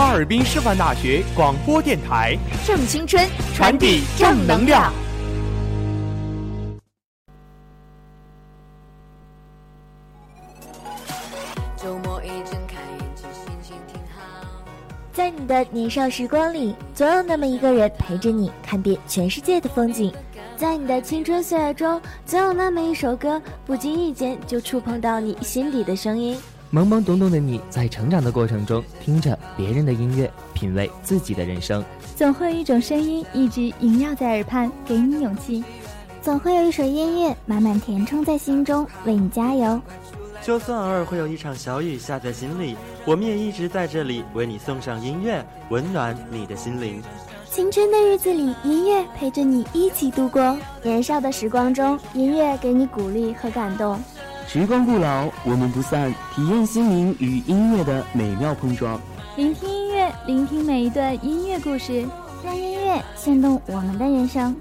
哈尔滨师范大学广播电台，正青春，传递正能量。在你的年少时光里，总有那么一个人陪着你看遍全世界的风景；在你的青春岁月中，总有那么一首歌，不经意间就触碰到你心底的声音。懵懵懂懂的你在成长的过程中，听着别人的音乐，品味自己的人生。总会有一种声音一直萦绕在耳畔，给你勇气；总会有一首音乐满满填充在心中，为你加油。就算偶尔会有一场小雨下在心里，我们也一直在这里为你送上音乐，温暖你的心灵。青春的日子里，音乐陪着你一起度过；年少的时光中，音乐给你鼓励和感动。时光不老，我们不散，体验心灵与音乐的美妙碰撞。聆听音乐，聆听每一段音乐故事，让音乐牵动我们的人生。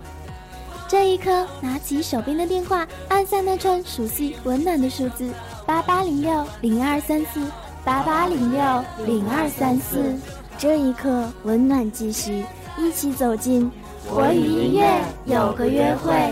这一刻，拿起手边的电话，按下那串熟悉温暖的数字：八八零六零二三四，八八零六零二三四。这一刻，温暖继续，一起走进我与音乐有个约会。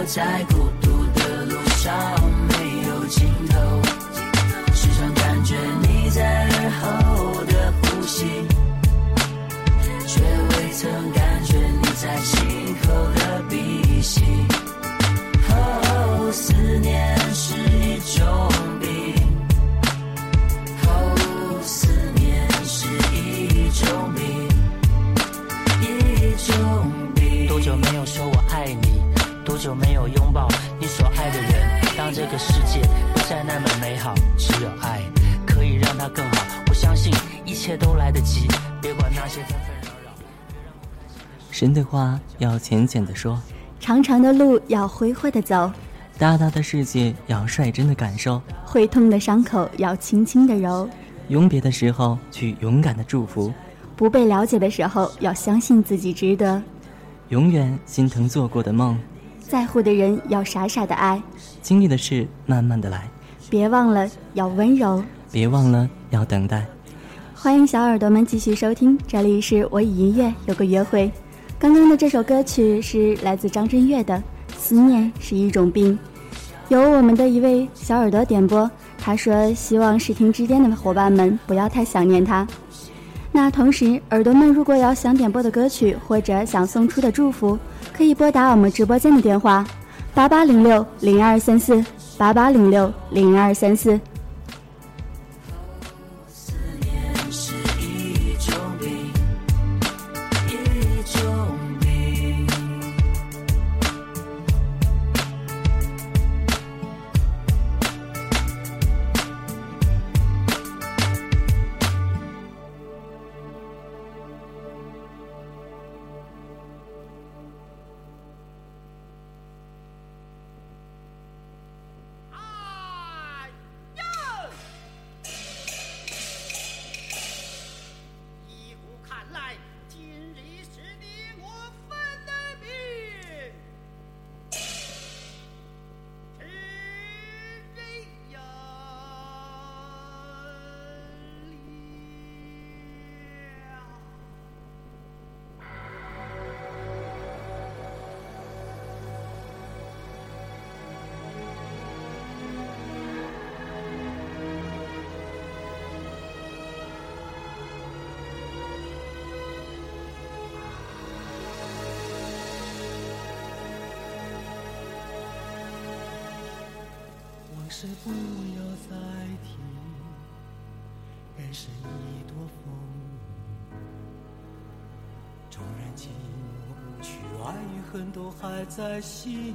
我在孤独的路上没有尽头，时常感觉你在耳后的呼吸，却未曾感觉你在心口的鼻息。哦，思念是一种病。哦，思念是一种病。一种病。多久没有说我？久没有拥抱你所爱的人？当这个世界不再那么美好，只有爱可以让它更好。我相信一切都来得及，别管那些纷纷扰扰。神的话要浅浅的说，长长的路要挥霍的走，大大的世界要率真的感受，会痛的伤口要轻轻的揉，永别的时候去勇敢的祝福，不被了解的时候要相信自己值得，永远心疼做过的梦，在乎的人要傻傻的爱，经历的事慢慢的来，别忘了要温柔，别忘了要等待。欢迎小耳朵们继续收听，这里是我与音乐有个约会。刚刚的这首歌曲是来自张震岳的《思念是一种病》，由我们的一位小耳朵点播。他说：“希望视听之间的伙伴们不要太想念他。”那同时，耳朵们如果有想点播的歌曲或者想送出的祝福，可以拨打我们直播间的电话：八八零六零二三四八八零六零二三四。事不要再提，人生已多风雨。纵然寂寞不去，爱与恨都还在心里。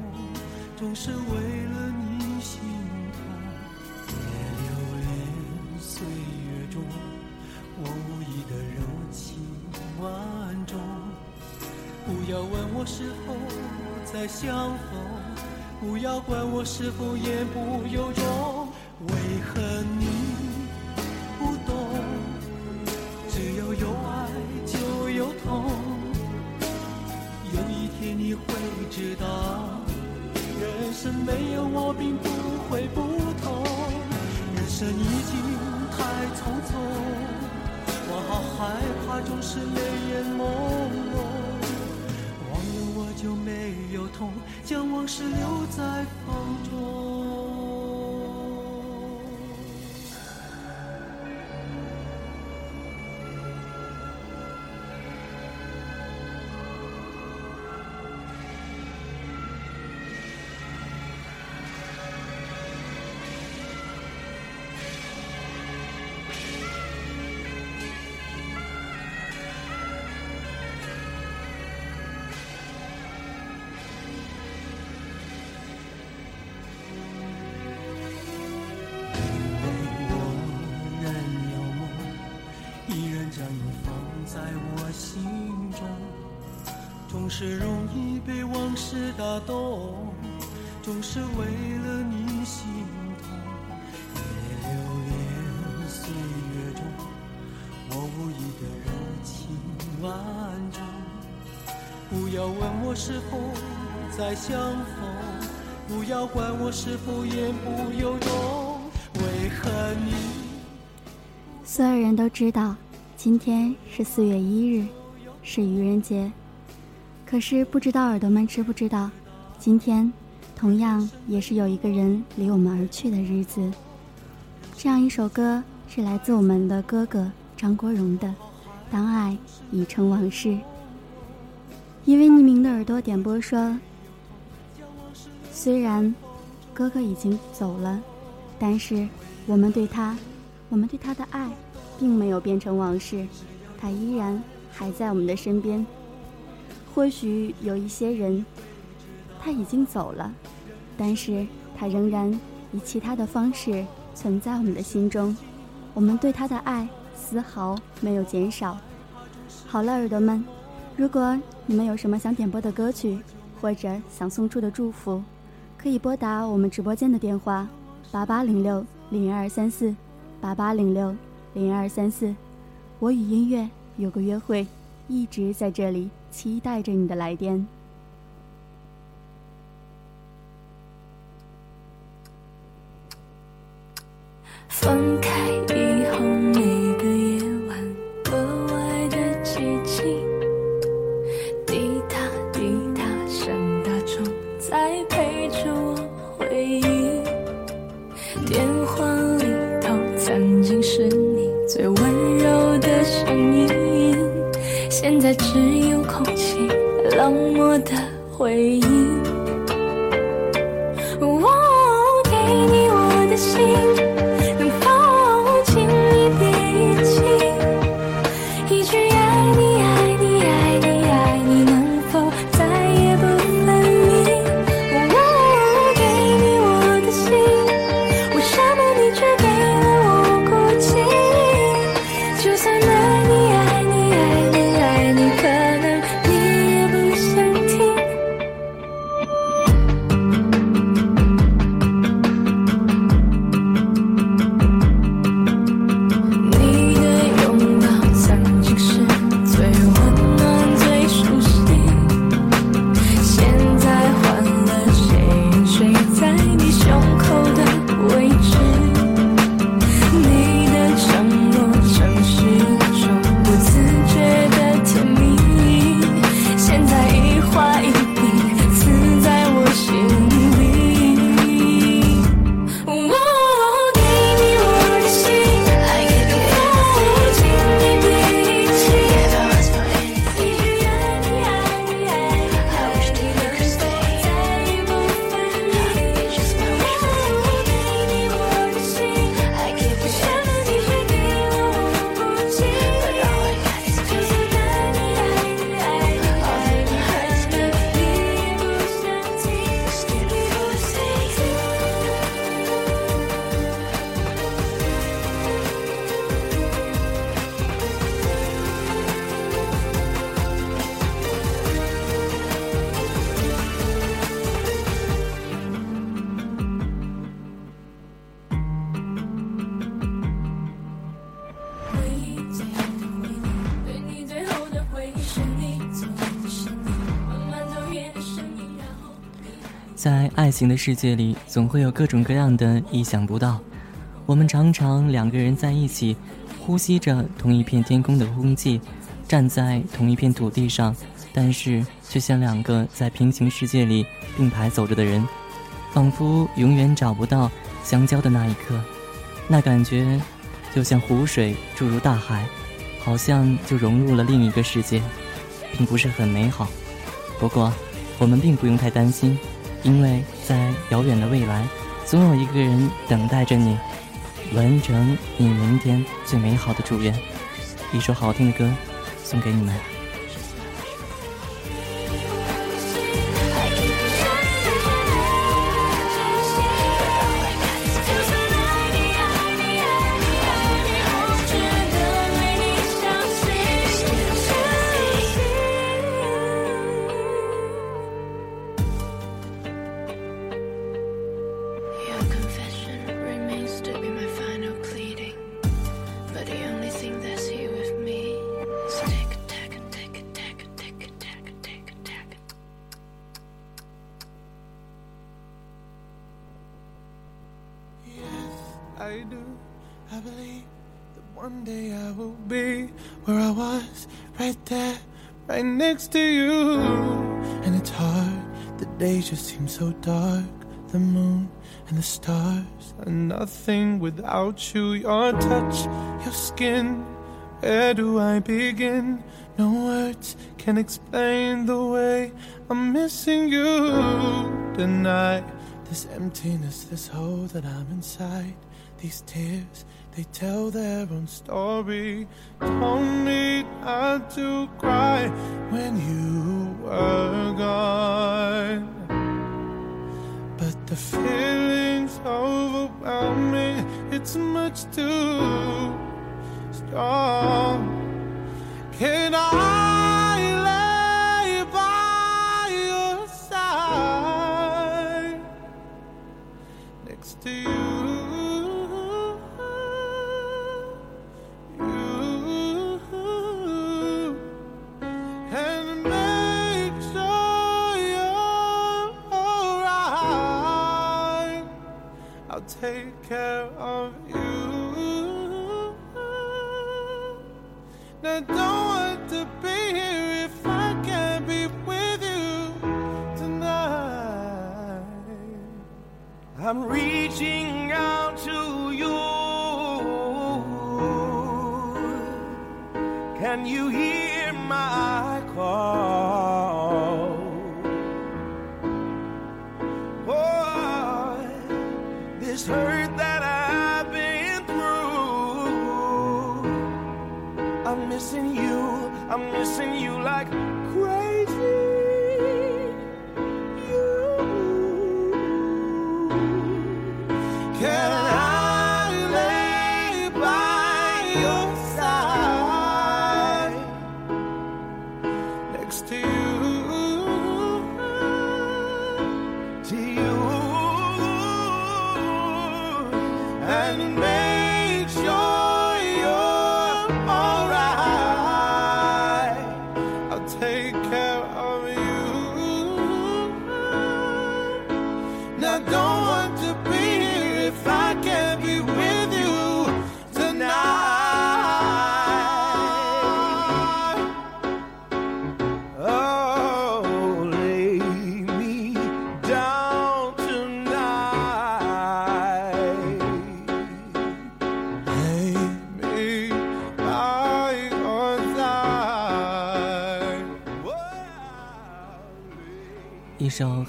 总是为了你心痛。别留恋岁月中我无意的柔情万种，不要问我是否再相逢，不要管我是否言不由衷。在我心中，总是容易被往事打动，总是为了你心痛。别留恋岁月中我无意的柔情万种。不要问我是否再相逢，不要管我是否言不由衷。为何你？所有人都知道。今天是四月一日，是愚人节。可是不知道耳朵们知不知道，今天同样也是有一个人离我们而去的日子。这样一首歌是来自我们的哥哥张国荣的《当爱已成往事》。一位匿名的耳朵点播说：“虽然哥哥已经走了，但是我们对他，我们对他的爱。”并没有变成往事，他依然还在我们的身边。或许有一些人，他已经走了，但是他仍然以其他的方式存在我们的心中。我们对他的爱丝毫没有减少。好了，耳朵们，如果你们有什么想点播的歌曲，或者想送出的祝福，可以拨打我们直播间的电话：八八零六零二三四，八八零六。零二三四，我与音乐有个约会，一直在这里期待着你的来电。分开以后，每个夜只有空气，冷漠的回忆。爱情的世界里，总会有各种各样的意想不到。我们常常两个人在一起，呼吸着同一片天空的空气，站在同一片土地上，但是却像两个在平行世界里并排走着的人，仿佛永远找不到相交的那一刻。那感觉就像湖水注入大海，好像就融入了另一个世界，并不是很美好。不过，我们并不用太担心，因为在遥远的未来，总有一个人等待着你，完成你明天最美好的祝愿。一首好听的歌，送给你们。Next to you. And it's hard, the days just seem so dark. The moon and the stars are nothing without you. Your touch, your skin, where do I begin? No words can explain the way I'm missing you tonight. This emptiness, this hole that I'm inside. These tears, they tell their own story. Told me not to cry when you were gone. But the feeling's overwhelming, it's much too strong. Can I lay by your side next to you, take care of you. Now, don't want to be here if I can't be with you tonight. I'm reaching out to you. Can you hear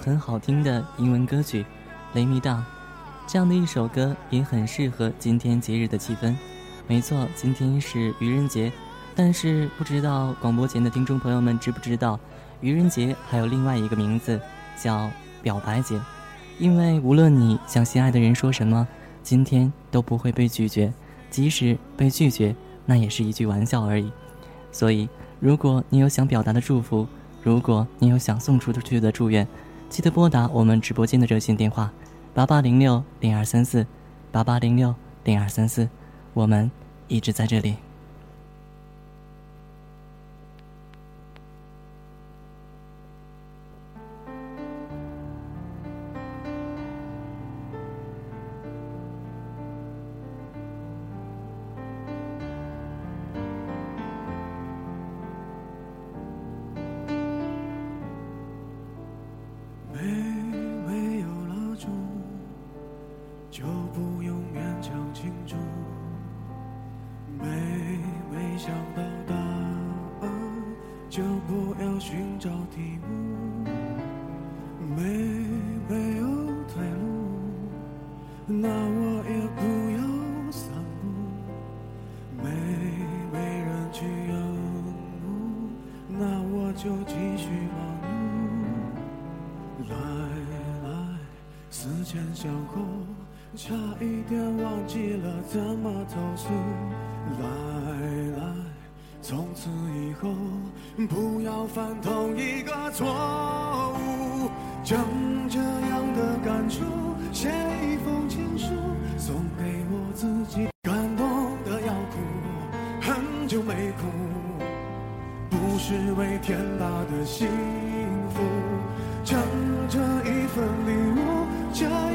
很好听的英文歌曲《雷米大》，这样的一首歌也很适合今天节日的气氛。没错，今天是愚人节，但是不知道广播前的听众朋友们知不知道，愚人节还有另外一个名字叫表白节，因为无论你向心爱的人说什么，今天都不会被拒绝，即使被拒绝，那也是一句玩笑而已。所以，如果你有想表达的祝福，如果你有想送出去的祝愿，记得拨打我们直播间的热线电话：八八零六零二三四，八八零六零二三四，我们一直在这里。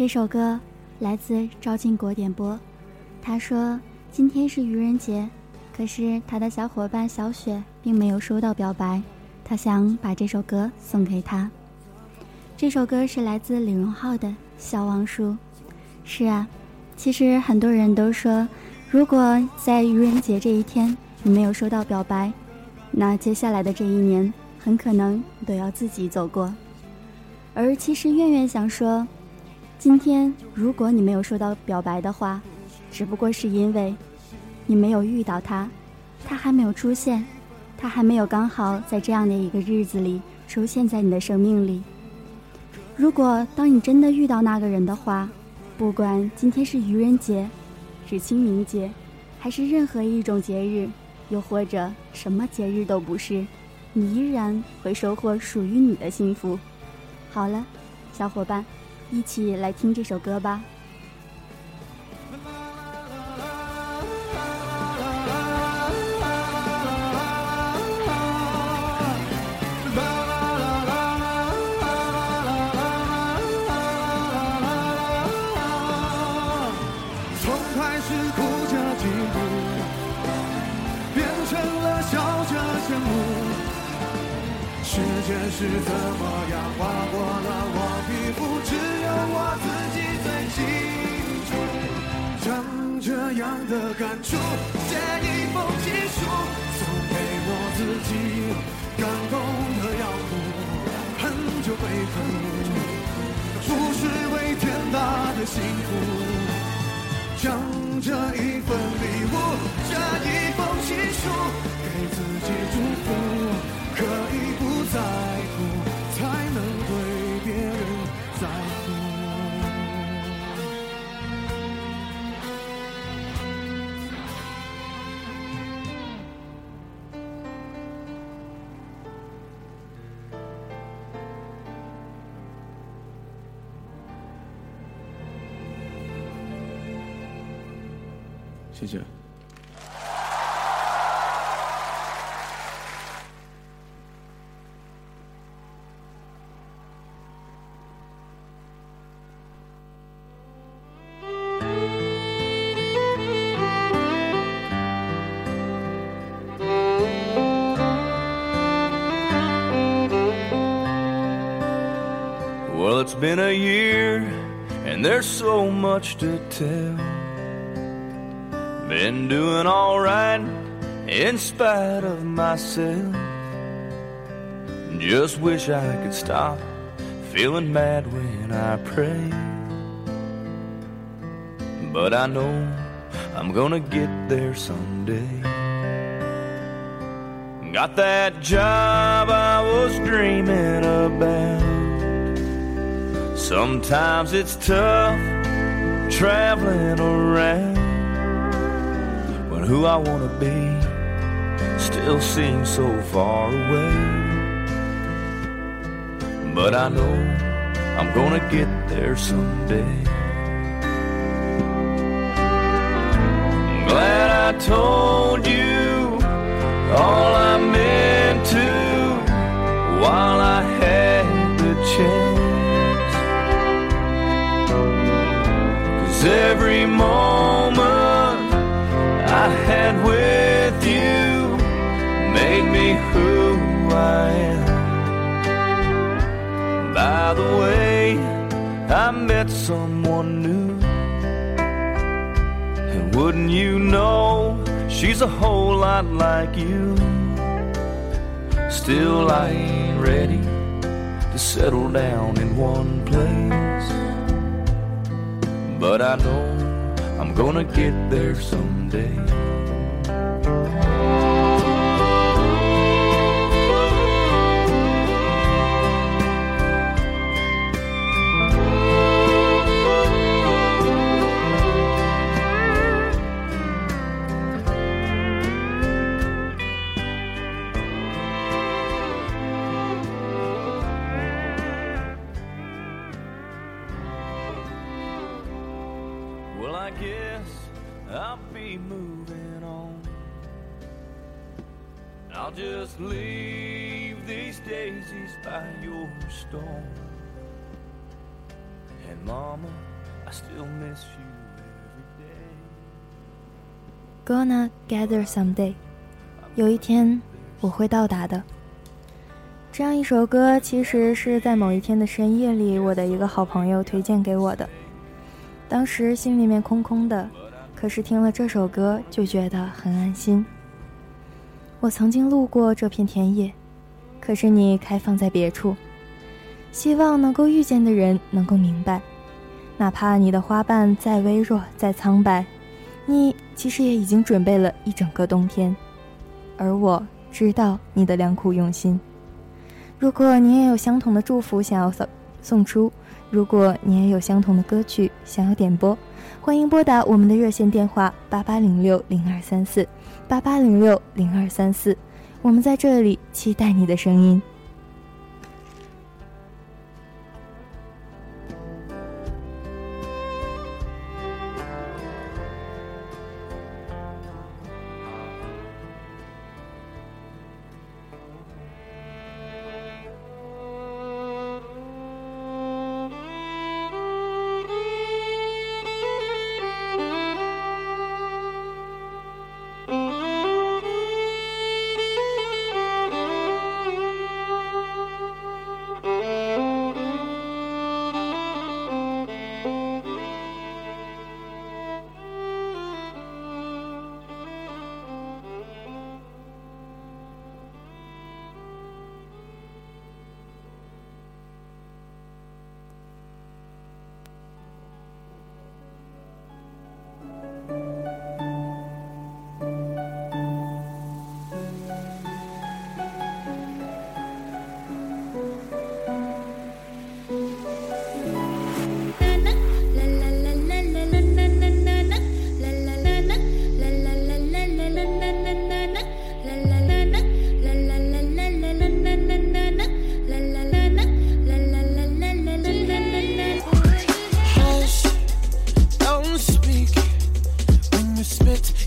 这首歌来自赵晋国点播，他说今天是愚人节，可是他的小伙伴小雪并没有收到表白，他想把这首歌送给他。这首歌是来自李荣浩的《笑忘书》。是啊，其实很多人都说，如果在愚人节这一天你没有收到表白，那接下来的这一年很可能都要自己走过。而其实苑苑想说。今天，如果你没有收到表白的话，只不过是因为你没有遇到他，他还没有出现，他还没有刚好在这样的一个日子里出现在你的生命里。如果当你真的遇到那个人的话，不管今天是愚人节、是清明节，还是任何一种节日，又或者什么节日都不是，你依然会收获属于你的幸福。好了，小伙伴。一起来听这首歌吧。从开始哭着嫉妒，变成了笑着羡慕。时间是怎么样划过了我皮肤，只有我自清楚。将这样的感触写一封情书，送给我自己，感动的要哭，很久没哭，不是为天大的幸福。将这一份礼物，这一封情书，给自己祝福，可以不在谢谢。Well, it's been a year, and there's so much to tell. Been doing alright in spite of myself. Just wish I could stop feeling mad when I pray. But I know I'm gonna get there someday. Got that job I was dreaming about. Sometimes it's tough traveling around who I want to be still seems so far away. but I know I'm gonna get there someday. I'm glad I told you all I meant to while I had the chance. Cause every moment I had with you made me who I am. By the way, I met someone new. And wouldn't you know, she's a whole lot like you. Still, I ain't ready to settle down in one place. But I know I'm gonna get there someday. I'll be moving on. I'll just leave these daisies by your stone. And Mama, I still miss you every day. Gonna gather someday，有一天我会到达的。这样一首歌，其实是在某一天的深夜里，我的一个好朋友推荐给我的。当时心里面空空的，可是听了这首歌就觉得很安心。我曾经路过这片田野，可是你开放在别处。希望能够遇见的人能够明白，哪怕你的花瓣再微弱、再苍白，你其实也已经准备了一整个冬天。而我知道你的良苦用心。如果你也有相同的祝福想要送送出，如果你也有相同的歌曲想要点播，欢迎拨打我们的热线电话八八零六零二三四八八零六零二三四，我们在这里期待你的声音。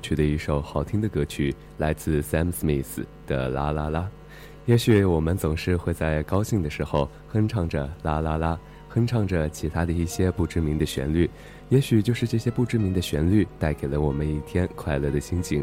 刚刚过去的一首好听的歌曲，来自 Sam Smith 的《啦啦啦》。也许我们总是会在高兴的时候哼唱着“啦啦啦”，哼唱着其他的一些不知名的旋律。也许就是这些不知名的旋律，带给了我们一天快乐的心情。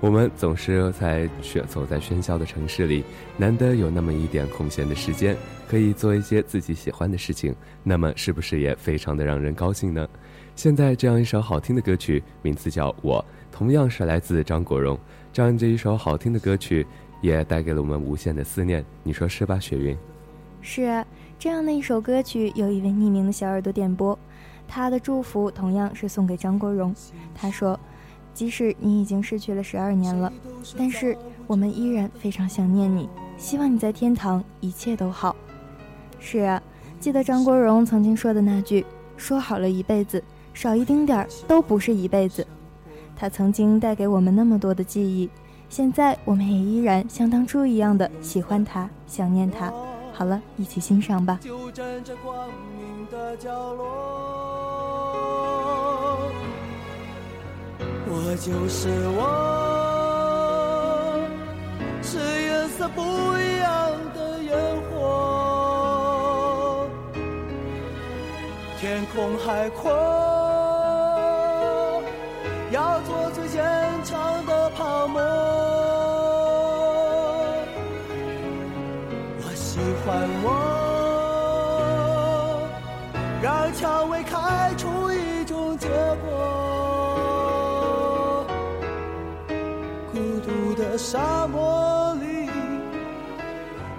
我们总是在喧走在喧嚣的城市里，难得有那么一点空闲的时间，可以做一些自己喜欢的事情，那么是不是也非常的让人高兴呢？现在这样一首好听的歌曲，名字叫《我》，同样是来自张国荣。这样这一首好听的歌曲，也带给了我们无限的思念。你说是吧，雪云？是啊，这样的一首歌曲，有一位匿名的小耳朵点播，他的祝福同样是送给张国荣。他说：“即使你已经逝去了十二年了，但是我们依然非常想念你，希望你在天堂一切都好。”是啊，记得张国荣曾经说的那句：“说好了一辈子。”少一丁点儿都不是一辈子。他曾经带给我们那么多的记忆，现在我们也依然像当初一样的喜欢他，想念他。好了，一起欣赏吧。就站在光明的角落，我就是我，是颜色不一样的烟火，天空海阔。我喜欢我，让蔷薇开出一种结果。孤独的沙漠里，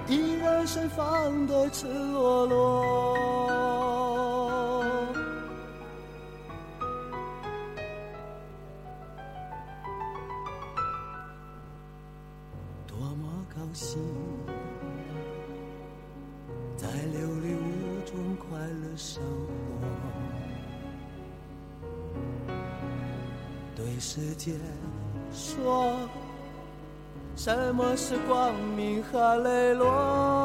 依然盛放的赤裸裸。心，在琉璃屋中快乐生活，对世界说，什么是光明和磊落？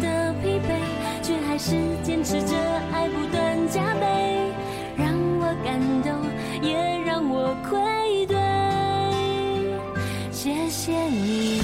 的疲惫，却还是坚持着爱不断加倍，让我感动，也让我愧对。谢谢你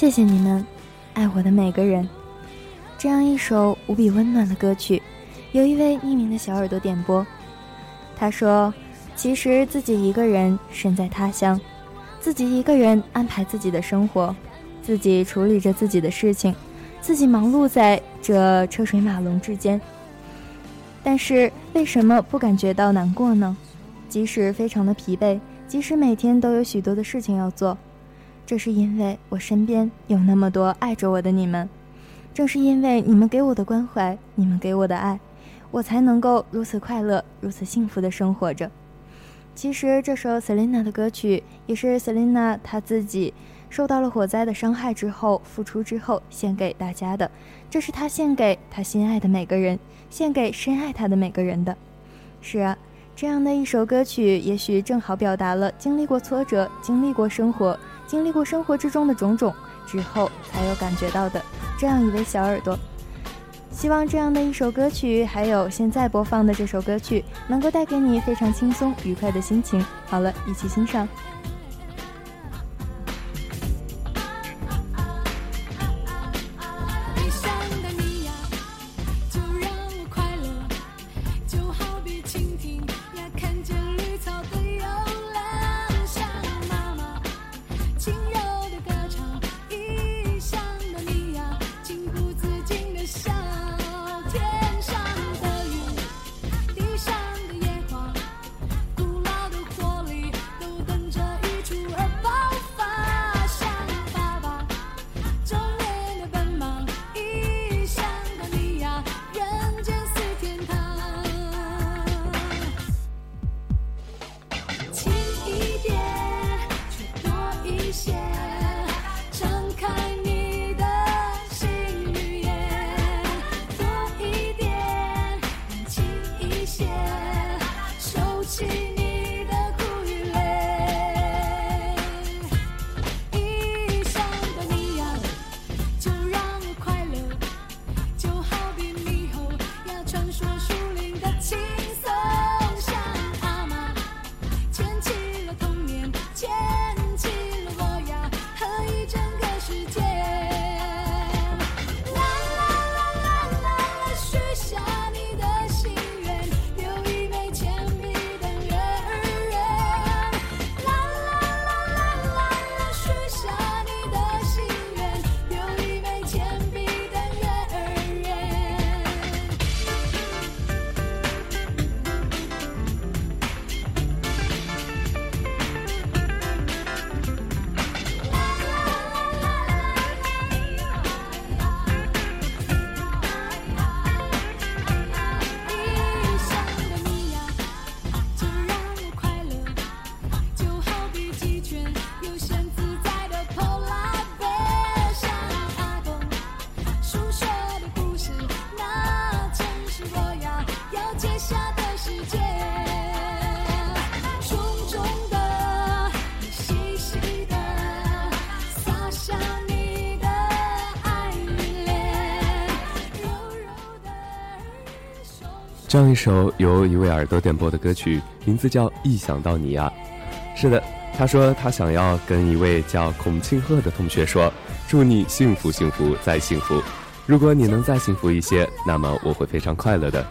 谢谢你们，爱我的每个人。这样一首无比温暖的歌曲，有一位匿名的小耳朵点播。他说：“其实自己一个人身在他乡，自己一个人安排自己的生活，自己处理着自己的事情，自己忙碌在这车水马龙之间。但是为什么不感觉到难过呢？即使非常的疲惫，即使每天都有许多的事情要做。”这是因为我身边有那么多爱着我的你们，正是因为你们给我的关怀，你们给我的爱，我才能够如此快乐、如此幸福的生活着。其实这首 Selina 的歌曲也是 Selina 她自己受到了火灾的伤害之后复出之后献给大家的，这是她献给她心爱的每个人，献给深爱她的每个人的。是啊，这样的一首歌曲，也许正好表达了经历过挫折、经历过生活、经历过生活之中的种种之后才有感觉到的这样一位小耳朵。希望这样的一首歌曲，还有现在播放的这首歌曲，能够带给你非常轻松愉快的心情。好了，一起欣赏。这样一首由一位耳朵点播的歌曲，名字叫《一想到你呀》。是的，他说他想要跟一位叫孔庆鹤的同学说：“祝你幸福幸福再幸福。如果你能再幸福一些，那么我会非常快乐的。”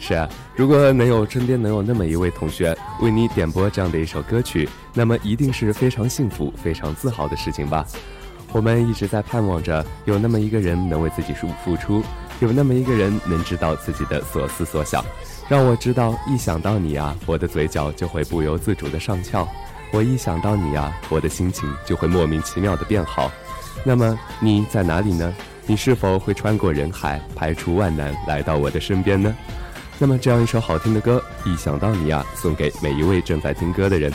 是啊，如果能有身边能有那么一位同学为你点播这样的一首歌曲，那么一定是非常幸福、非常自豪的事情吧。我们一直在盼望着有那么一个人能为自己付付出。有那么一个人能知道自己的所思所想，让我知道一想到你啊，我的嘴角就会不由自主的上翘；我一想到你啊，我的心情就会莫名其妙的变好。那么你在哪里呢？你是否会穿过人海，排除万难来到我的身边呢？那么这样一首好听的歌，一想到你啊，送给每一位正在听歌的人。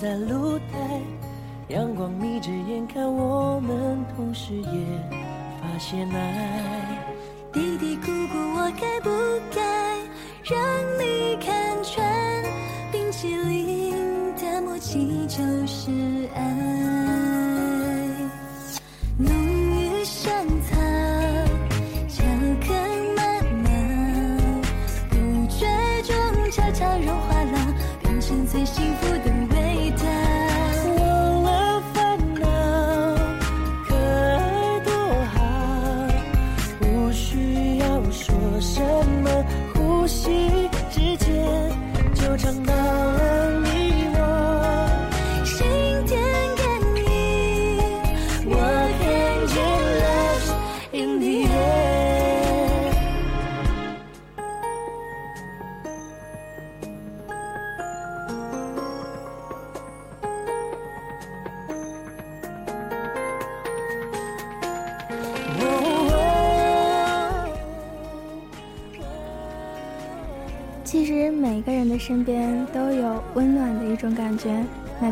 在露台，阳光眯着眼看我们，同时也发现爱。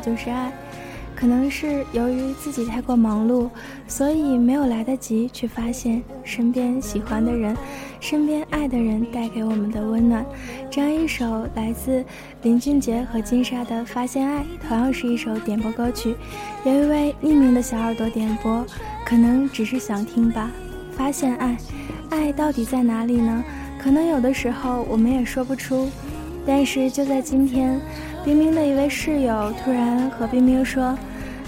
就是爱。可能是由于自己太过忙碌，所以没有来得及去发现身边喜欢的人、身边爱的人带给我们的温暖。这样一首来自林俊杰和金莎的《发现爱》，同样是一首点播歌曲。有一位匿名的小耳朵点播，可能只是想听吧。发现爱，爱到底在哪里呢？可能有的时候我们也说不出，但是就在今天，冰冰的一位室友突然和冰冰说：“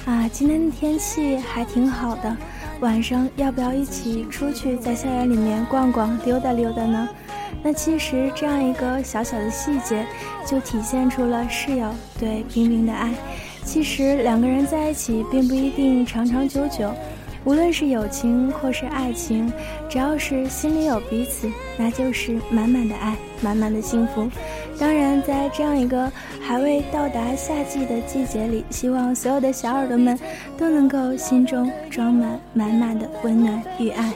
啊，今天的天气还挺好的，晚上要不要一起出去在校园里面逛逛、溜达溜达呢？”那其实这样一个小小的细节，就体现出了室友对冰冰的爱。其实两个人在一起并不一定长长久久。无论是友情或是爱情，只要是心里有彼此，那就是满满的爱，满满的幸福。当然，在这样一个还未到达夏季的季节里，希望所有的小耳朵们都能够心中装满满满的温暖与爱。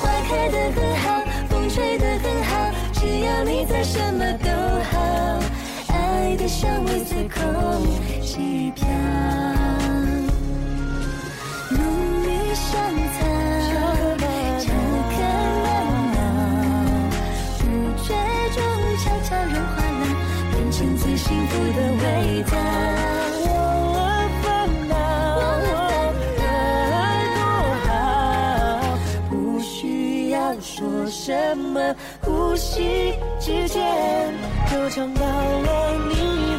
花开的很好，风吹的很好，只要你在，什么都好。的香味随空气飘，浓郁香草，巧克慢闹，不觉中悄悄融化了，变成最幸福的味道。什么，呼吸之间就尝到了你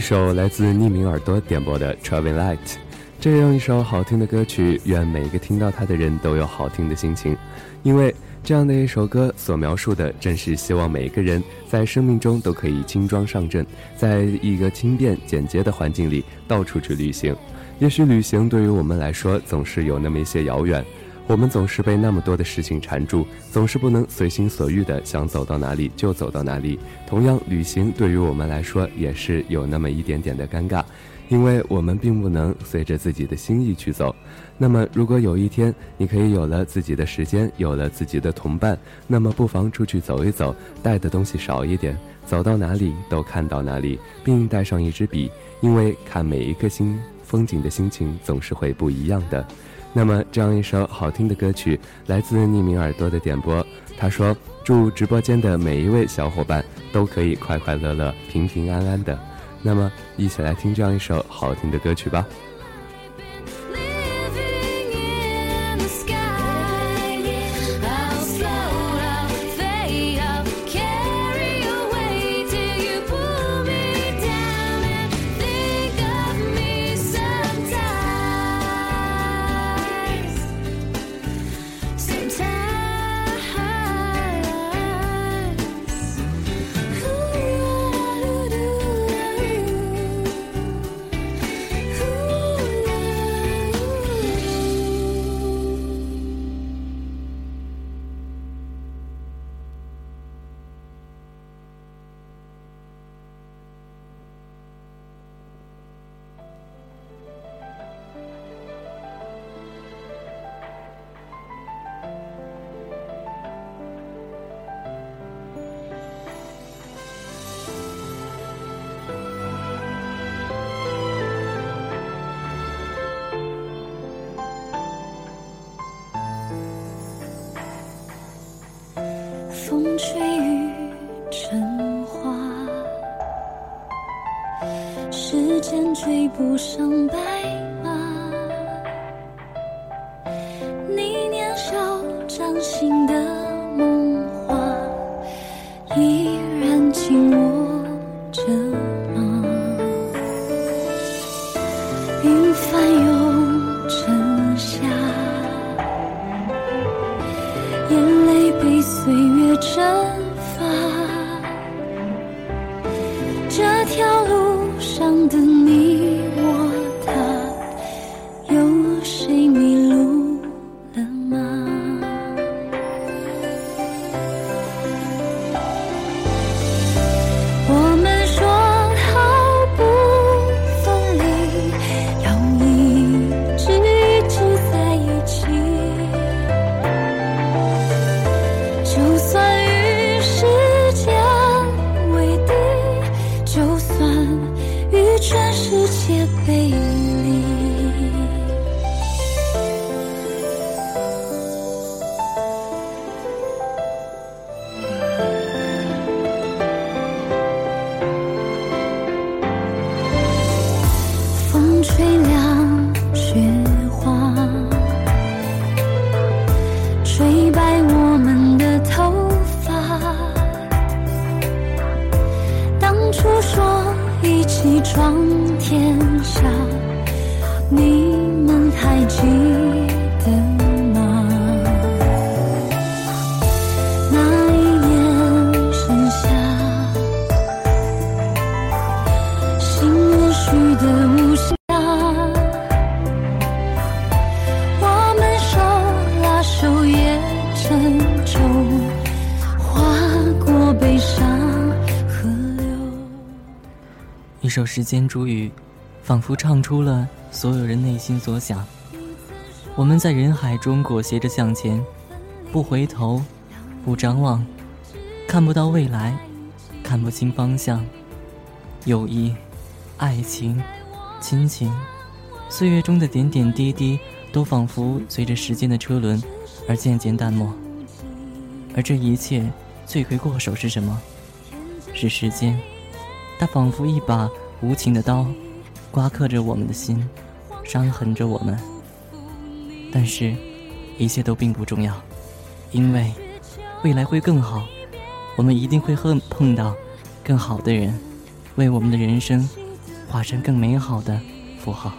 一首来自匿名耳朵点播的《Traveling Light》，这样一首好听的歌曲，愿每一个听到它的人都有好听的心情。因为这样的一首歌所描述的，正是希望每一个人在生命中都可以轻装上阵，在一个轻便简洁的环境里到处去旅行。也许旅行对于我们来说总是有那么一些遥远。我们总是被那么多的事情缠住，总是不能随心所欲的想走到哪里就走到哪里。同样，旅行对于我们来说也是有那么一点点的尴尬，因为我们并不能随着自己的心意去走。那么，如果有一天你可以有了自己的时间，有了自己的同伴，那么不妨出去走一走，带的东西少一点，走到哪里都看到哪里，并带上一支笔，因为看每一个新风景的心情总是会不一样的。那么，这样一首好听的歌曲来自匿名耳朵的点播。他说：“祝直播间的每一位小伙伴都可以快快乐乐、平平安安的。”那么，一起来听这样一首好听的歌曲吧。风吹雨成花。时间追不上白首时间煮雨，仿佛唱出了所有人内心所想。我们在人海中裹挟着向前，不回头，不张望，看不到未来，看不清方向。友谊、爱情、亲情，岁月中的点点滴滴，都仿佛随着时间的车轮而渐渐淡漠。而这一切罪魁祸首是什么？是时间。它仿佛一把无情的刀，刮刻着我们的心，伤痕着我们。但是，一切都并不重要，因为未来会更好，我们一定会碰碰到更好的人，为我们的人生画上更美好的符号。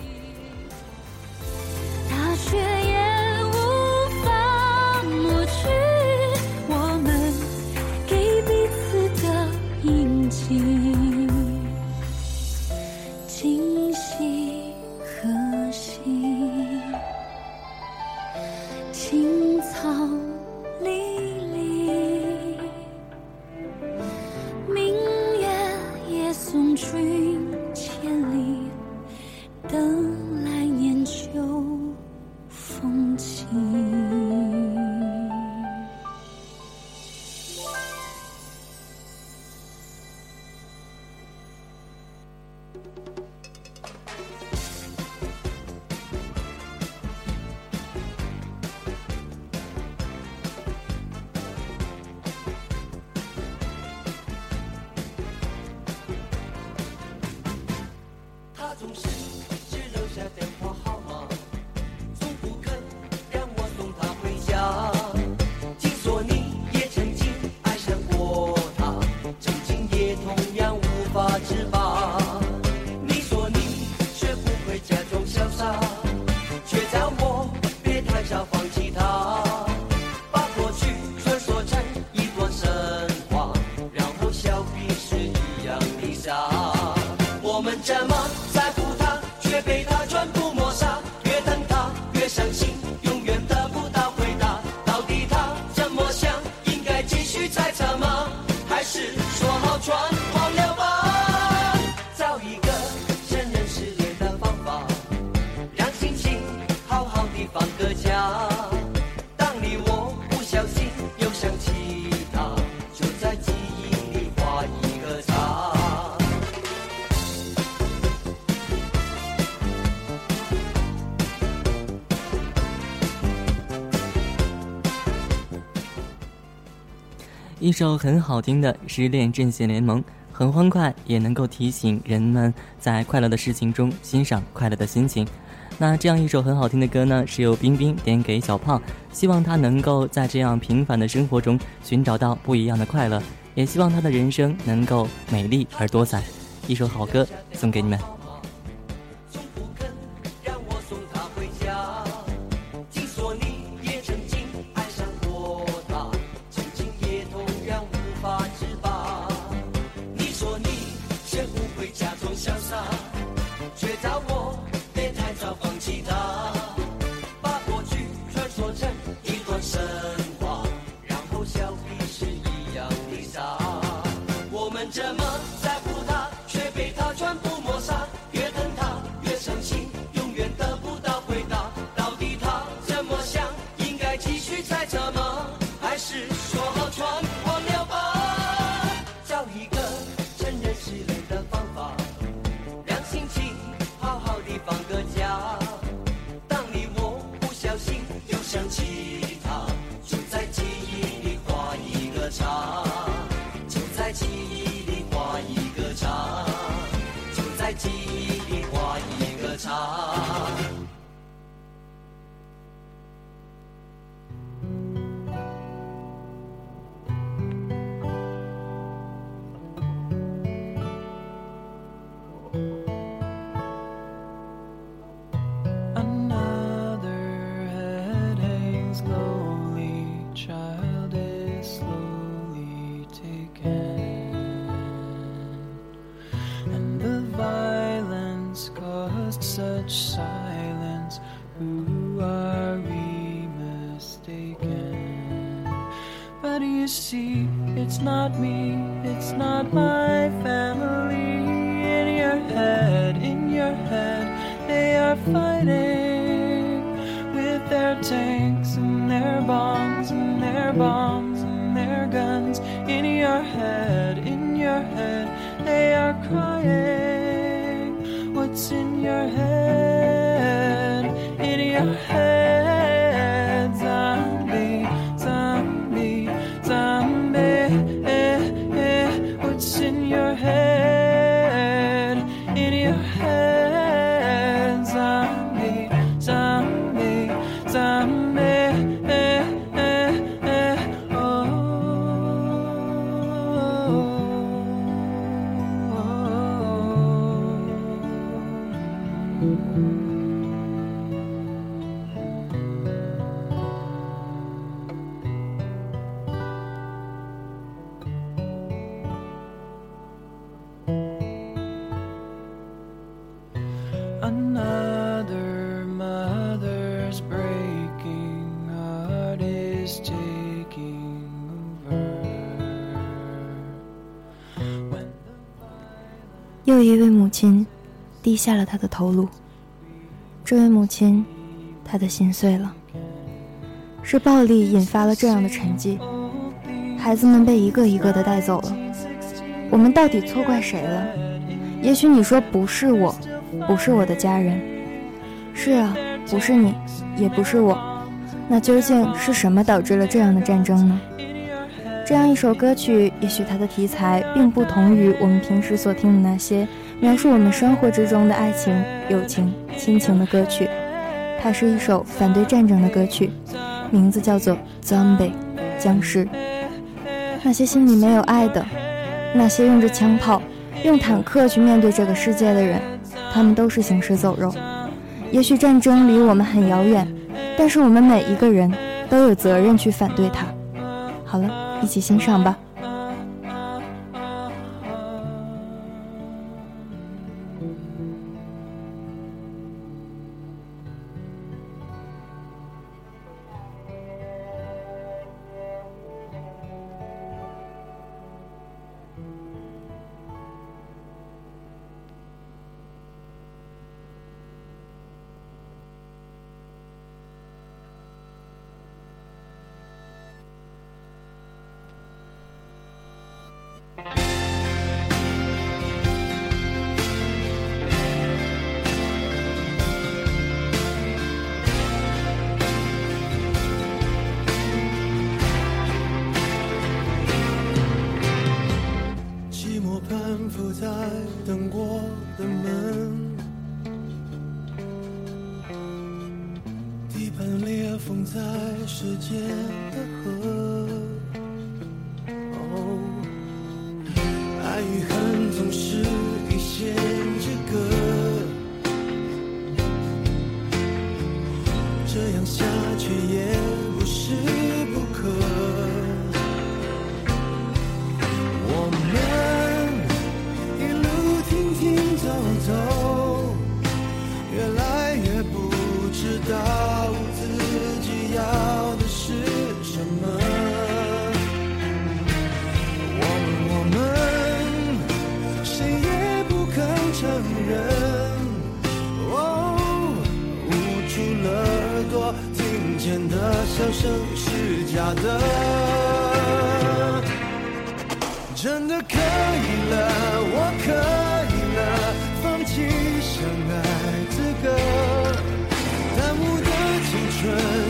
一首很好听的失恋阵线联盟很欢快也能够提醒人们在快乐的事情中欣赏快乐的心情那这样一首很好听的歌呢是由冰冰点给小胖希望他能够在这样平凡的生活中寻找到不一样的快乐。也希望他的人生能够美丽而多彩。一首好歌送给你们。oh, oh, oh. 低下了他的头颅。这位母亲，她的心碎了。是暴力引发了这样的沉寂，孩子们被一个一个的带走了。我们到底错怪谁了？也许你说不是我。不是我的家人，是啊，不是你，也不是我，那究竟是什么导致了这样的战争呢？这样一首歌曲，也许它的题材并不同于我们平时所听的那些描述我们生活之中的爱情、友情、亲情的歌曲，它是一首反对战争的歌曲，名字叫做《Zombie》，僵尸。那些心里没有爱的，那些用着枪炮、用坦克去面对这个世界的人。他们都是行尸走肉。也许战争离我们很遥远，但是我们每一个人都有责任去反对它。好了，一起欣赏吧。这样下去也不是不可。我们一路停停走走越来越不知道笑声是假的，真的可以了，我可以了，放弃相爱资格，耽误的青春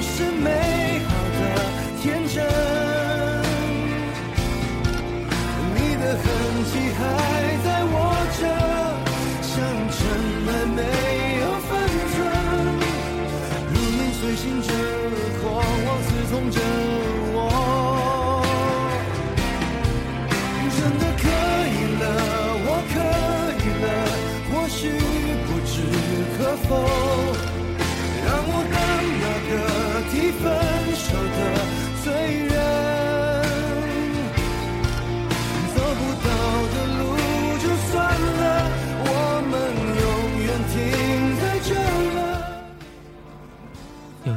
是美好的天真，你的痕迹还。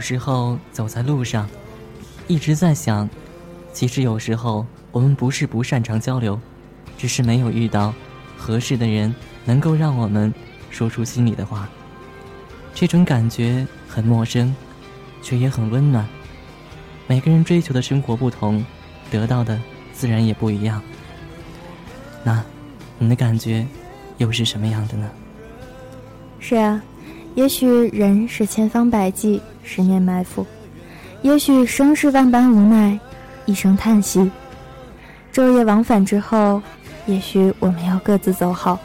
时候走在路上，一直在想，其实有时候我们不是不擅长交流，只是没有遇到合适的人，能够让我们说出心里的话。这种感觉很陌生，却也很温暖。每个人追求的生活不同，得到的自然也不一样。那，你的感觉又是什么样的呢？是啊，也许人是千方百计。十年埋伏，也许生是万般无奈，一声叹息。昼夜往返之后，也许我们要各自走好。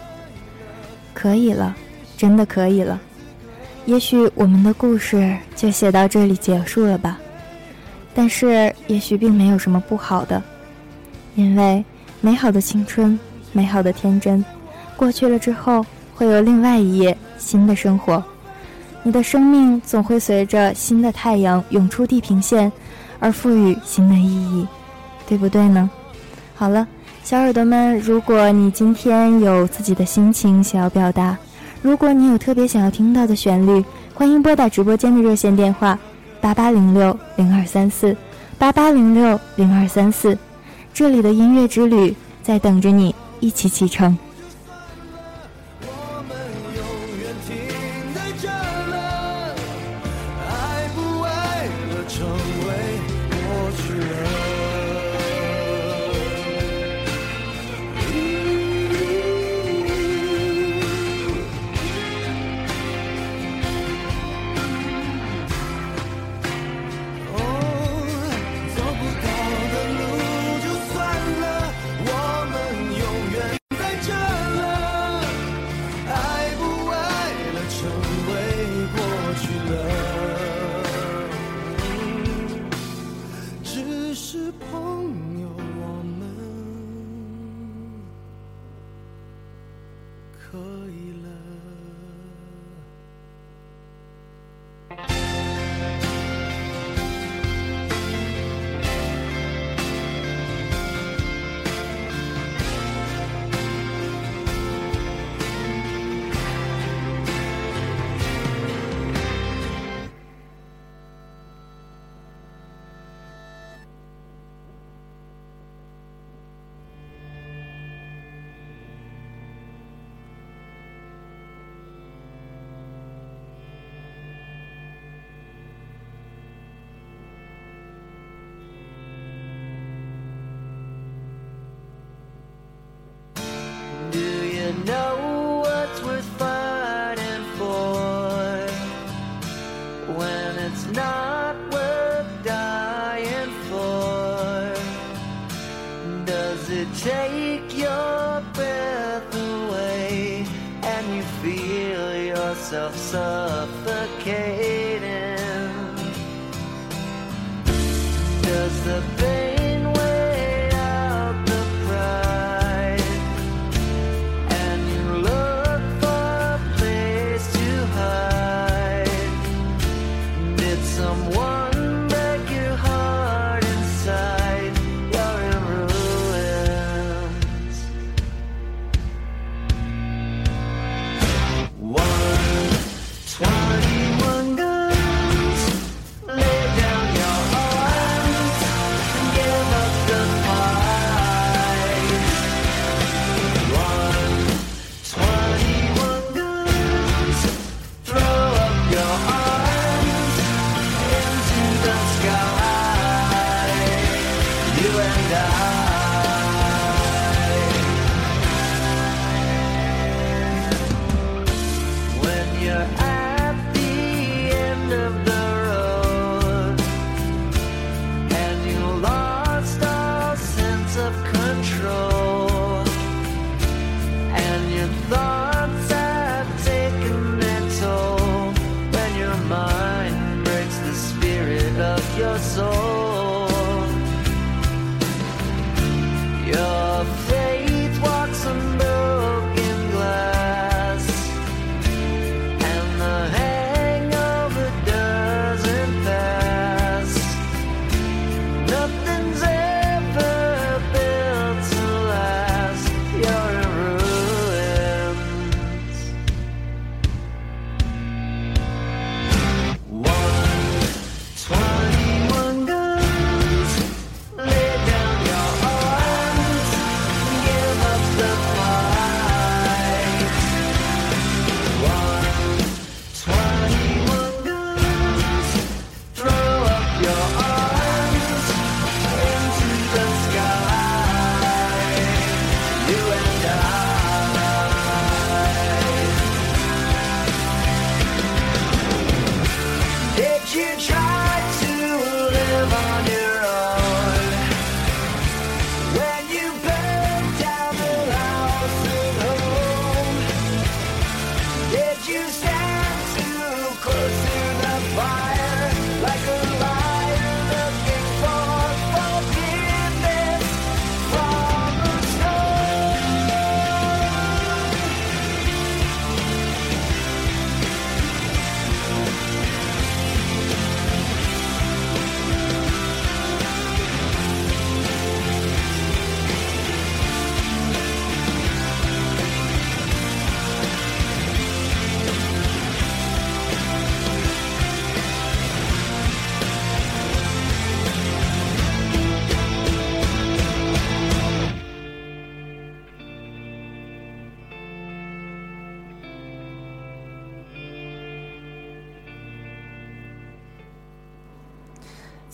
可以了，真的可以了。也许我们的故事就写到这里结束了吧。但是，也许并没有什么不好的，因为美好的青春，美好的天真，过去了之后，会有另外一页新的生活。你的生命总会随着新的太阳涌出地平线，而赋予新的意义，对不对呢？好了，小耳朵们，如果你今天有自己的心情想要表达，如果你有特别想要听到的旋律，欢迎拨打直播间的热线电话八八零六零二三四八八零六零二三四，这里的音乐之旅在等着你一起启程。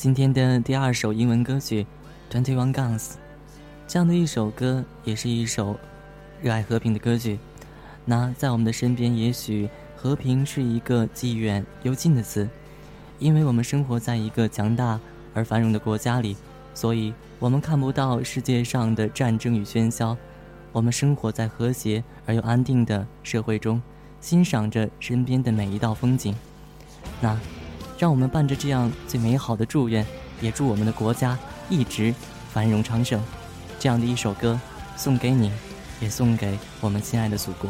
今天的第二首英文歌曲《Twenty One Guns》，这样的一首歌也是一首热爱和平的歌曲。那在我们的身边，也许和平是一个既远又近的词，因为我们生活在一个强大而繁荣的国家里，所以我们看不到世界上的战争与喧嚣。我们生活在和谐而又安定的社会中，欣赏着身边的每一道风景。那，让我们伴着这样最美好的祝愿，也祝我们的国家一直繁荣昌盛。这样的一首歌，送给你，也送给我们亲爱的祖国。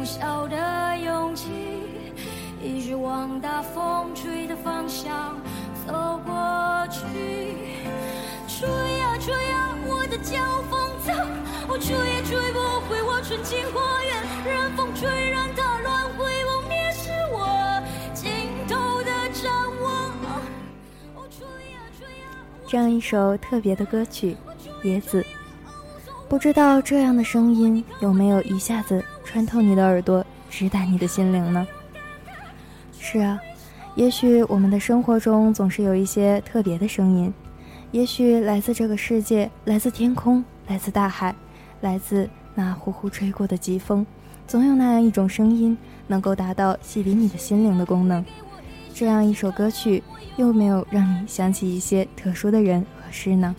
却有种小的勇气，一直往大风吹的方向走过去。吹呀吹呀，我的脚风走，我吹也吹不回我纯净花园，任风吹，任它乱回。这样一首特别的歌曲《野子》，不知道这样的声音有没有一下子穿透你的耳朵，直达你的心灵呢？是啊，也许我们的生活中总是有一些特别的声音，也许来自这个世界，来自天空，来自大海，来自那呼呼吹过的疾风，总有那样一种声音能够达到洗涤你的心灵的功能。这样一首歌曲。又没有让你想起一些特殊的人和事呢？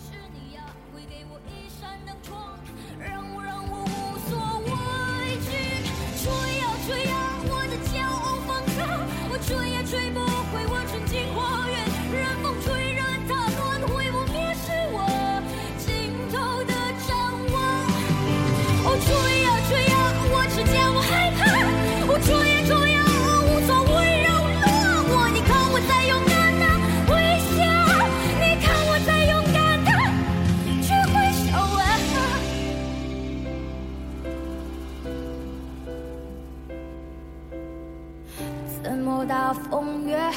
风越狠，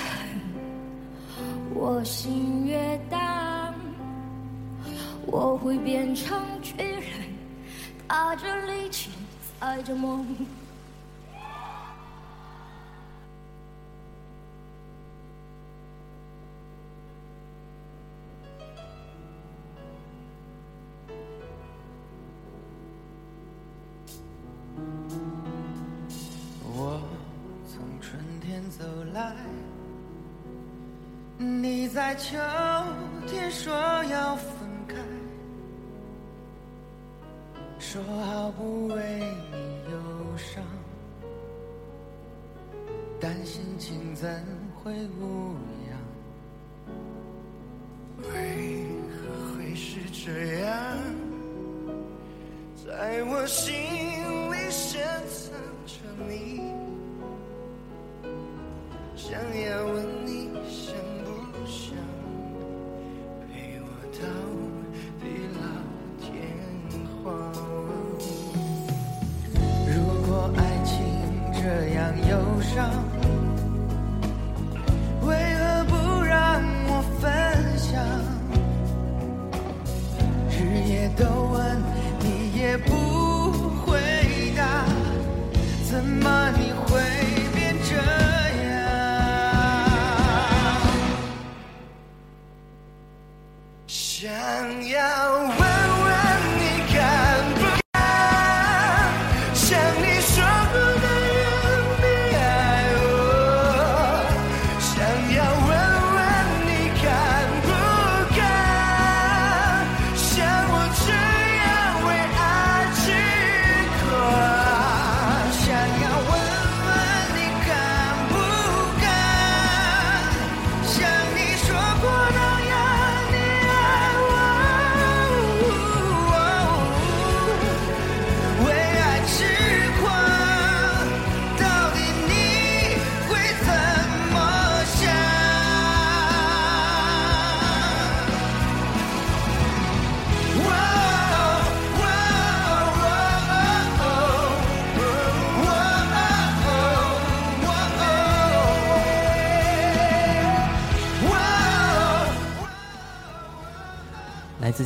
我心越大。我会变成巨人，踏着力气，踩着梦。我。走来，你在秋天说要分开，说好不为你忧伤，但心情怎会无恙？为何会是这样？在我心里深藏着你，想要问你想不想陪我到地老天荒？如果爱情这样忧伤，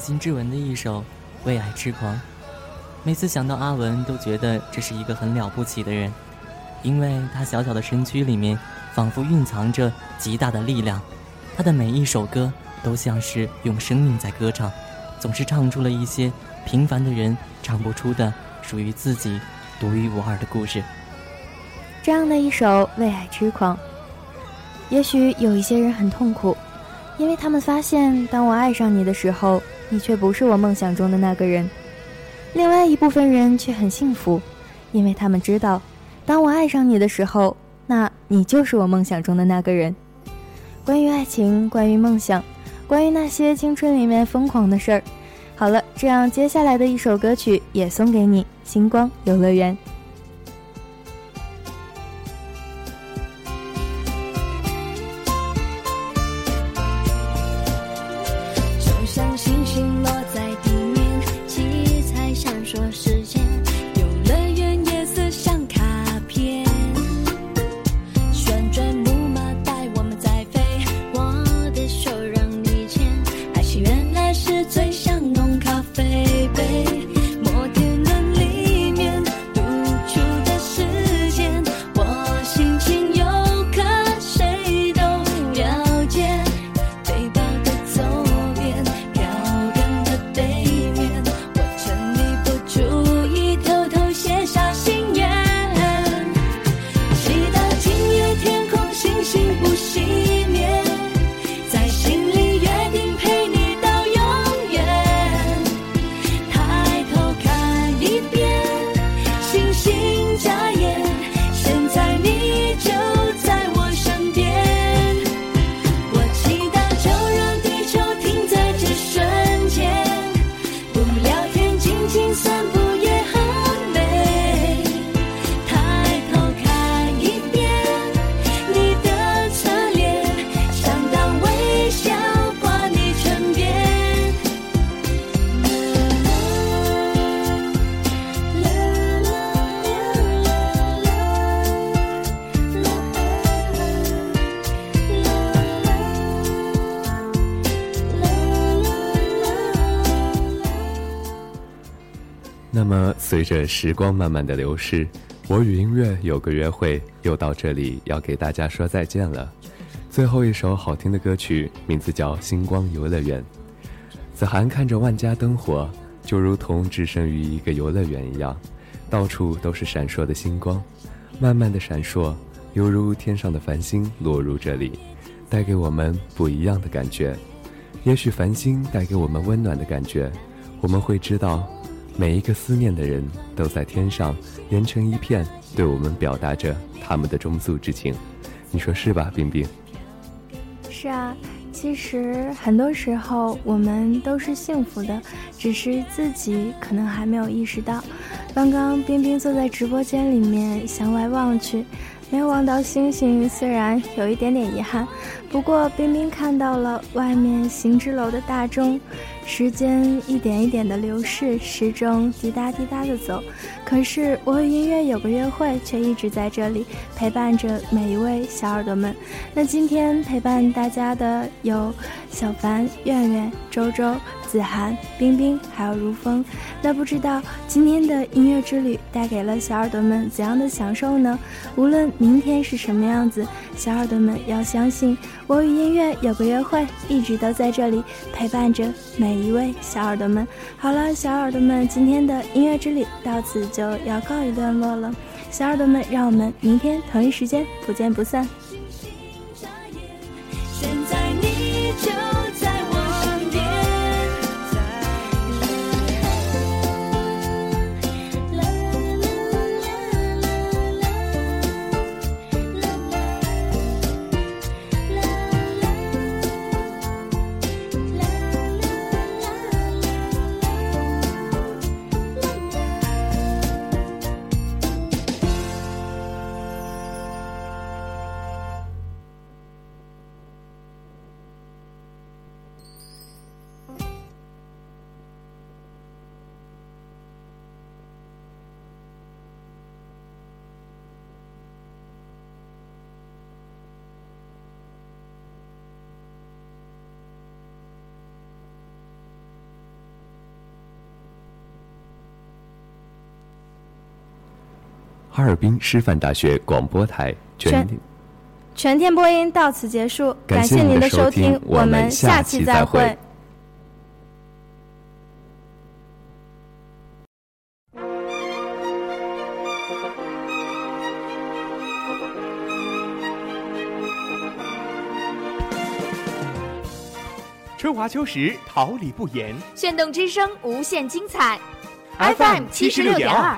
金志文的一首《为爱痴狂》。每次想到阿文，都觉得这是一个很了不起的人，因为他小小的身躯里面仿佛蕴藏着极大的力量。他的每一首歌都像是用生命在歌唱，总是唱出了一些平凡的人唱不出的属于自己独一无二的故事。这样的一首《为爱痴狂》，也许有一些人很痛苦，因为他们发现，当我爱上你的时候，你却不是我梦想中的那个人。另外一部分人却很幸福，因为他们知道，当我爱上你的时候，那你就是我梦想中的那个人。关于爱情，关于梦想，关于那些青春里面疯狂的事儿。好了，这样接下来的一首歌曲也送给你，《星光游乐园》。随着时光慢慢的流逝，我与音乐有个约会又到这里，要给大家说再见了。最后一首好听的歌曲，名字叫《星光游乐园》。子涵看着万家灯火，就如同置身于一个游乐园一样，到处都是闪烁的星光，慢慢的闪烁，犹如天上的繁星落入这里，带给我们不一样的感觉。也许繁星带给我们温暖的感觉，我们会知道。每一个思念的人都在天上连成一片，对我们表达着他们的中素之情。你说是吧，冰冰？是啊，其实很多时候我们都是幸福的，只是自己可能还没有意识到。刚刚冰冰坐在直播间里面向外望去，没有望到星星，虽然有一点点遗憾，不过冰冰看到了外面行知楼的大钟。时间一点一点的流逝，时钟滴答滴答的走，可是我和音乐有个约会，却一直在这里陪伴着每一位小耳朵们。那今天陪伴大家的有小凡、苑苑、周周。子涵、冰冰还有如风，那不知道今天的音乐之旅带给了小耳朵们怎样的享受呢？无论明天是什么样子，小耳朵们要相信，我与音乐有个约会，一直都在这里陪伴着每一位小耳朵们。好了，小耳朵们，今天的音乐之旅到此就要告一段落了。小耳朵们，让我们明天同一时间不见不散。哈尔滨师范大学广播台全全天播音到此结束，感谢您的收听，我们下期再会。春华秋实，桃李不言，炫动之声，无限精彩。FM 七十六点二。